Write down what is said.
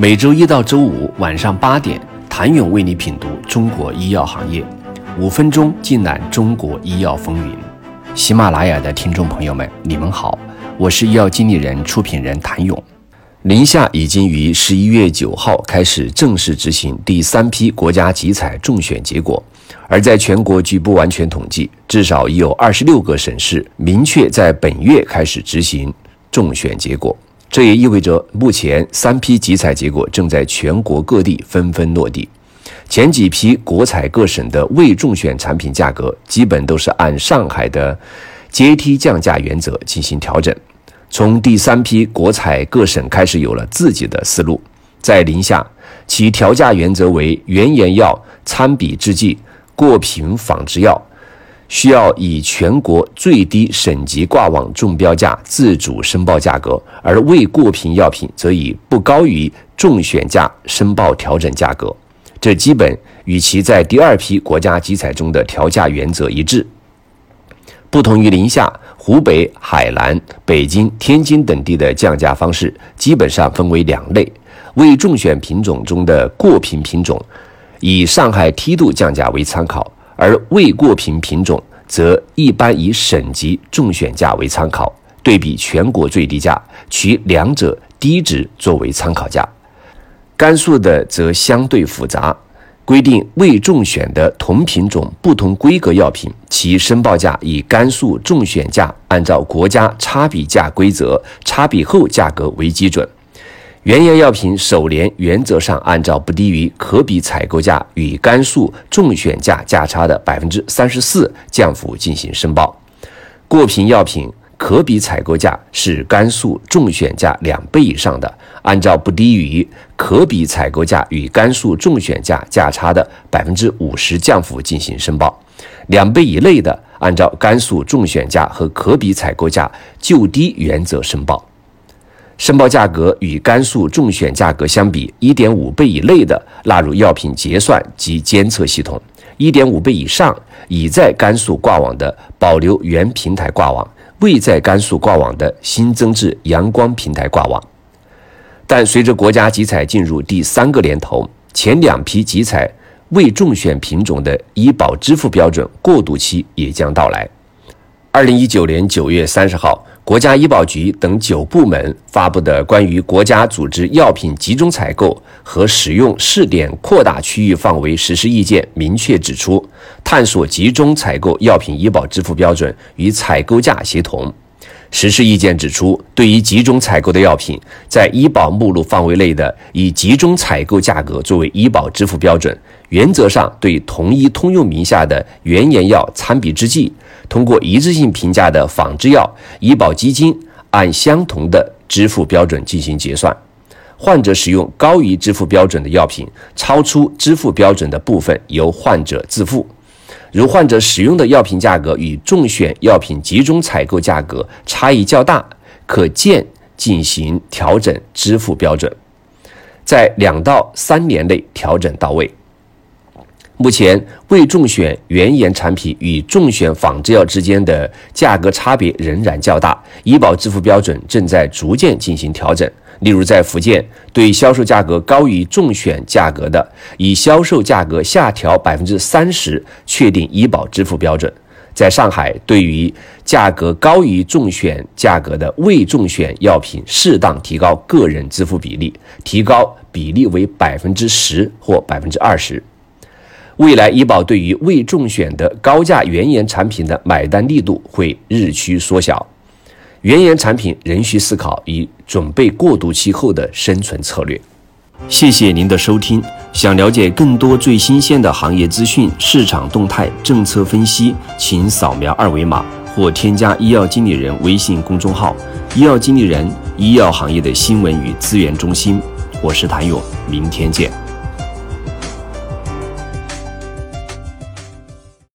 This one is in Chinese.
每周一到周五晚上八点，谭勇为你品读中国医药行业，五分钟尽览中国医药风云。喜马拉雅的听众朋友们，你们好，我是医药经理人、出品人谭勇。宁夏已经于十一月九号开始正式执行第三批国家集采中选结果，而在全国据不完全统计，至少已有二十六个省市明确在本月开始执行中选结果。这也意味着，目前三批集采结果正在全国各地纷纷落地。前几批国采各省的未中选产品价格，基本都是按上海的阶梯降价原则进行调整。从第三批国采各省开始有了自己的思路。在宁夏，其调价原则为原研药、参比制剂、过品仿制药。需要以全国最低省级挂网中标价自主申报价格，而未过评药品则以不高于中选价申报调整价格。这基本与其在第二批国家集采中的调价原则一致。不同于宁夏、湖北、海南、北京、天津等地的降价方式，基本上分为两类：未中选品种中的过评品种，以上海梯度降价为参考。而未过评品种则一般以省级中选价为参考，对比全国最低价，取两者低值作为参考价。甘肃的则相对复杂，规定未中选的同品种不同规格药品，其申报价以甘肃中选价按照国家差比价规则差比后价格为基准。原研药品首年原则上按照不低于可比采购价与甘肃中选价价差的百分之三十四降幅进行申报；过评药品可比采购价是甘肃中选价两倍以上的，按照不低于可比采购价与甘肃中选价价差的百分之五十降幅进行申报；两倍以内的，按照甘肃中选价和可比采购价就低原则申报。申报价格与甘肃中选价格相比，一点五倍以内的纳入药品结算及监测系统，一点五倍以上已在甘肃挂网的保留原平台挂网，未在甘肃挂网的新增至阳光平台挂网。但随着国家集采进入第三个年头，前两批集采未中选品种的医保支付标准过渡期也将到来。二零一九年九月三十号。国家医保局等九部门发布的关于国家组织药品集中采购和使用试点扩大区域范围实施意见明确指出，探索集中采购药品医保支付标准与采购价协同。实施意见指出，对于集中采购的药品，在医保目录范围内的，以集中采购价格作为医保支付标准。原则上，对同一通用名下的原研药、参比制剂，通过一致性评价的仿制药，医保基金按相同的支付标准进行结算。患者使用高于支付标准的药品，超出支付标准的部分由患者自付。如患者使用的药品价格与中选药品集中采购价格差异较大，可见进行调整支付标准，在两到三年内调整到位。目前，未中选原研产品与中选仿制药之间的价格差别仍然较大，医保支付标准正在逐渐进行调整。例如，在福建，对销售价格高于中选价格的，以销售价格下调百分之三十确定医保支付标准；在上海，对于价格高于中选价格的未中选药品，适当提高个人支付比例，提高比例为百分之十或百分之二十。未来医保对于未中选的高价原研产品的买单力度会日趋缩小，原研产品仍需思考以准备过渡期后的生存策略。谢谢您的收听，想了解更多最新鲜的行业资讯、市场动态、政策分析，请扫描二维码或添加医药经理人微信公众号“医药经理人”，医药行业的新闻与资源中心。我是谭勇，明天见。